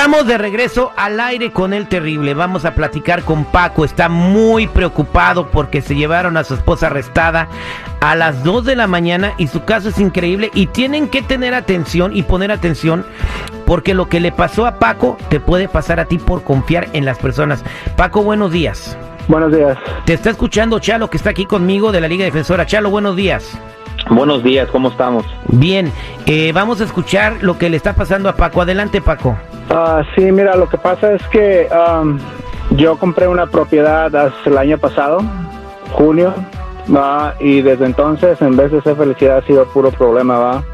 Estamos de regreso al aire con el terrible. Vamos a platicar con Paco. Está muy preocupado porque se llevaron a su esposa arrestada a las 2 de la mañana y su caso es increíble y tienen que tener atención y poner atención porque lo que le pasó a Paco te puede pasar a ti por confiar en las personas. Paco, buenos días. Buenos días. Te está escuchando Chalo que está aquí conmigo de la Liga Defensora. Chalo, buenos días. Buenos días, ¿cómo estamos? Bien, eh, vamos a escuchar lo que le está pasando a Paco. Adelante, Paco. Ah, sí, mira, lo que pasa es que um, yo compré una propiedad hace el año pasado, junio, ¿va? y desde entonces, en vez de ser felicidad, ha sido puro problema, ¿va?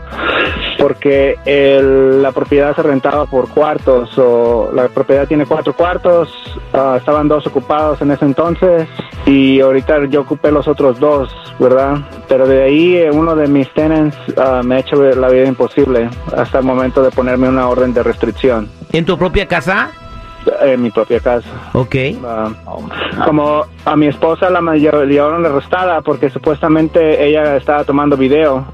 porque el- la propiedad se rentaba por cuartos, o la propiedad tiene cuatro cuartos, ah, estaban dos ocupados en ese entonces, y ahorita yo ocupé los otros dos, ¿verdad? Pero de ahí eh, uno de mis tenants ah, me ha hecho la vida imposible hasta el momento de ponerme una orden de restricción ¿En tu propia casa? en mi propia casa. Ok. Ah, como a mi esposa la llevaron arrestada porque supuestamente ella estaba tomando video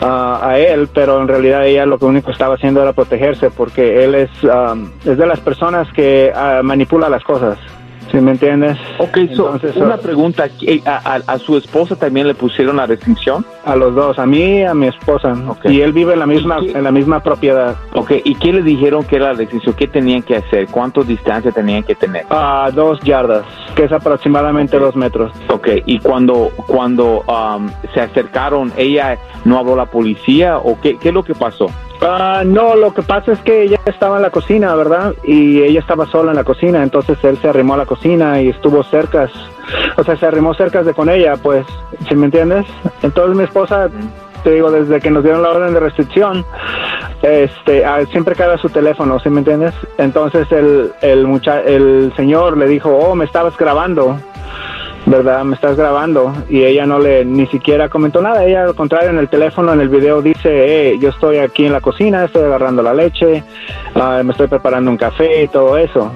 ah, a él, pero en realidad ella lo que único estaba haciendo era protegerse porque él es, ah, es de las personas que manipula las cosas. ¿Sí me entiendes? Ok, so, Entonces, una pregunta, ¿a, a- a su esposa también le pusieron la restricción? a los dos, a mí y a mi esposa. Y él vive en la misma en la misma propiedad. Ok, ¿y qué le dijeron que era la restricción? ¿Qué tenían que hacer? ¿Cuánto distancia tenían que tener? A dos yardas, que es aproximadamente dos metros. Ok, y cuando, cuando um, se acercaron, ¿ella no habló a la policía o qué, qué es lo que pasó? Ah, no, lo que pasa es que ella estaba en la cocina, ¿verdad? Y ella estaba sola en la cocina, entonces él se arrimó a la cocina y estuvo cerca, o sea, se arrimó cerca de con ella, pues, ¿sí me entiendes? Entonces mi esposa, te digo, desde que nos dieron la orden de restricción, este, ah, siempre carga su teléfono, ¿sí me entiendes? Entonces el, el, mucha el señor le dijo, oh, me estabas grabando. ¿Verdad? Me estás grabando y ella no le ni siquiera comentó nada. Ella al contrario en el teléfono, en el video dice, eh, yo estoy aquí en la cocina, estoy agarrando la leche, ah, me estoy preparando un café y todo eso.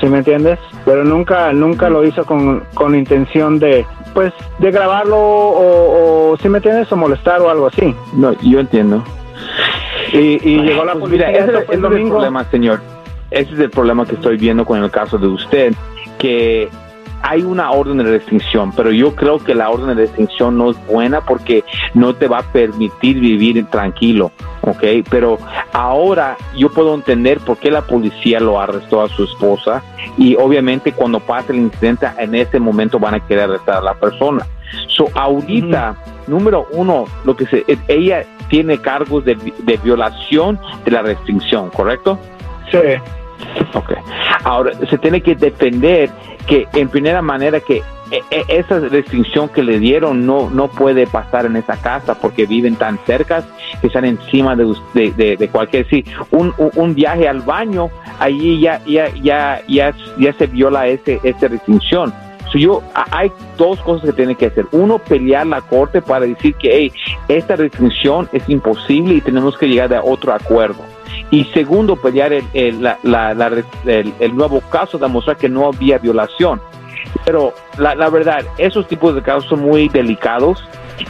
¿Sí me entiendes? Pero nunca, nunca lo hizo con, con intención de, pues, de grabarlo o, o ¿sí me entiendes? O molestar o algo así. No, yo entiendo. Y, y llegó la Pues policía mira, ese, es el domingo. problema, señor. Ese es el problema que estoy viendo con el caso de usted, que hay una orden de restricción, pero yo creo que la orden de restricción no es buena porque no te va a permitir vivir tranquilo, ¿ok? Pero ahora yo puedo entender por qué la policía lo arrestó a su esposa y obviamente cuando pase el incidente en ese momento van a querer arrestar a la persona. So, ahorita, número uno, lo que se, ella tiene cargos de, de violación de la restricción, ¿correcto? Sí. Ok. Ahora, se tiene que defender que, en primera manera, que e- e- esa restricción que le dieron no, no puede pasar en esa casa porque viven tan cerca que están encima de, de, de- cualquier. Sí, un, un- viaje al baño, allí ya, ya, ya, ya, ya se viola ese, esa restricción. So, yo, hay dos cosas que tiene que hacer. Uno, pelear la corte para decir que hey, esta restricción es imposible y tenemos que llegar a otro acuerdo. Y segundo, pelear el, el- la- el- nuevo caso, demostrar que no había violación. Pero la, la verdad, esos tipos de casos son muy delicados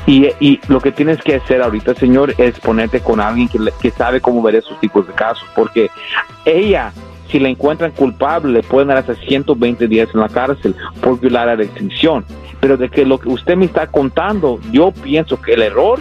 y, y lo que tienes que hacer ahorita, señor, es ponerte con alguien que, que sabe cómo ver esos tipos de casos. Porque ella, si la encuentran culpable, le pueden dar hasta 120 días en la cárcel por violar la restricción. Pero de que lo que usted me está contando, yo pienso que el error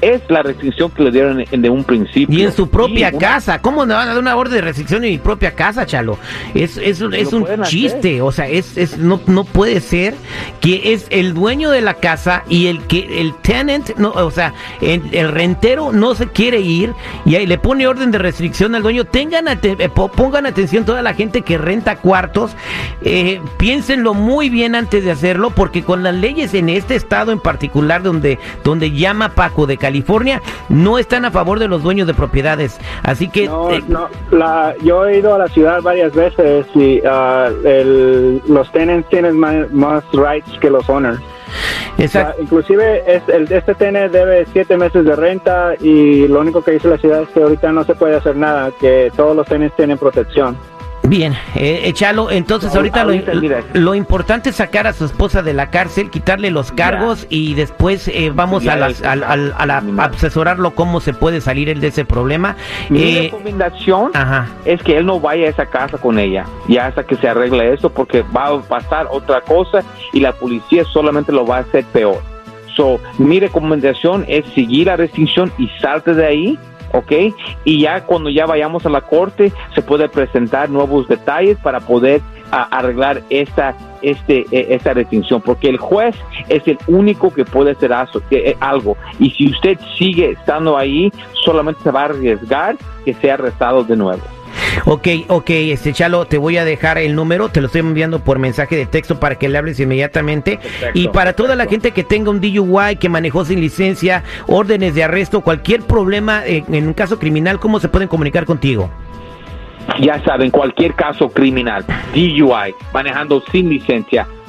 es la restricción que le dieron en, de un principio. Y en su propia casa. ¿Cómo me van a dar una orden de restricción en mi propia casa, Chalo? Es, es, es un hacer. chiste. O sea, es, es, no, no puede ser que es el dueño de la casa y el que el tenant, no, o sea, el, el rentero no se quiere ir y ahí le pone orden de restricción al dueño. Tengan ate- eh, po- pongan atención toda la gente que renta cuartos. eh, piénsenlo muy bien antes de hacerlo porque con las leyes en este estado en particular donde, donde llama Paco de California, no están a favor de los dueños de propiedades. Así que... No, eh, no, la, yo he ido a la ciudad varias veces y ah, el- los tenants tienen más, más rights que los owners. exacto. Ah, inclusive es, el, este tenant debe siete meses de renta y lo único que dice la ciudad es que ahorita no se puede hacer nada, que todos los tenants tienen protección. Bien, eh, échalo. Entonces, ahorita, lo, importante es sacar a su esposa de la cárcel, quitarle los cargos y después eh, vamos a, asesorarlo cómo se puede salir él de ese problema. Mi eh, recomendación es que él no vaya a esa casa con ella, ya hasta que se arregle eso, porque va a pasar otra cosa y la policía solamente lo va a hacer peor. So, mi recomendación es seguir la restricción y salte de ahí ¿ok? Y ya cuando ya vayamos a la corte se puede presentar nuevos detalles para poder arreglar esta este e, esta restricción porque el juez es el único que puede hacer eh, algo y si usted sigue estando ahí solamente se va a arriesgar que sea arrestado de nuevo. Ok, ok, este Chalo, te voy a dejar el número, te lo estoy enviando por mensaje de texto para que le hables inmediatamente. y para toda la gente que tenga un DUI, que manejó sin licencia, órdenes de arresto, cualquier problema en, en un caso criminal, ¿cómo se pueden comunicar contigo? Ya saben, cualquier caso criminal, DUI, manejando sin licencia,